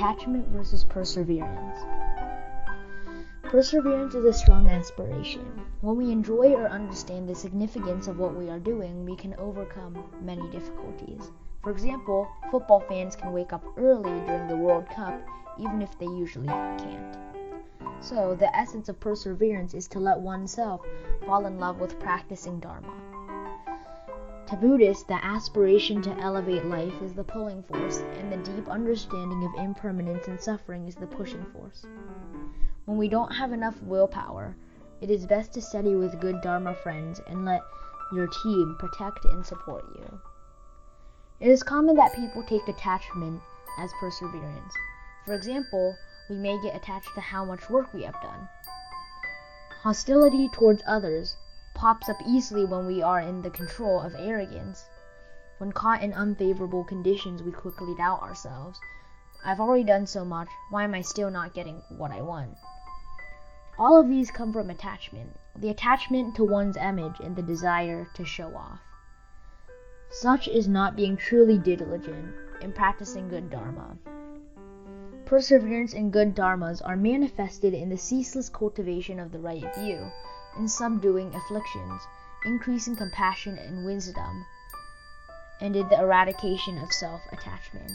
Attachment versus perseverance. Perseverance is a strong aspiration. When we enjoy or understand the significance of what we are doing, we can overcome many difficulties. For example, football fans can wake up early during the World Cup even if they usually can't. So, the essence of perseverance is to let oneself fall in love with practicing Dharma. To Buddhists, the aspiration to elevate life is the pulling force, and the deep understanding of impermanence and suffering is the pushing force. When we don't have enough willpower, it is best to study with good Dharma friends and let your team protect and support you. It is common that people take attachment as perseverance. For example, we may get attached to how much work we have done. Hostility towards others pops up easily when we are in the control of arrogance. When caught in unfavorable conditions, we quickly doubt ourselves. I've already done so much, why am I still not getting what I want? All of these come from attachment the attachment to one's image and the desire to show off. Such is not being truly diligent in practicing good Dharma. Perseverance and good Dharmas are manifested in the ceaseless cultivation of the right view, in subduing afflictions, increasing compassion and wisdom, and in the eradication of self attachment.